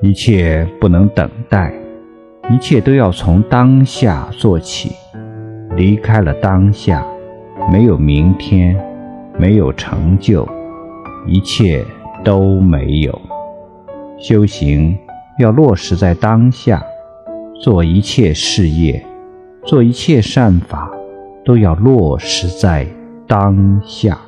一切不能等待一切都要从当下做起离开了当下没有明天没有成就一切都没有。修行要落实在当下做一切事业做一切善法都要落实在当下。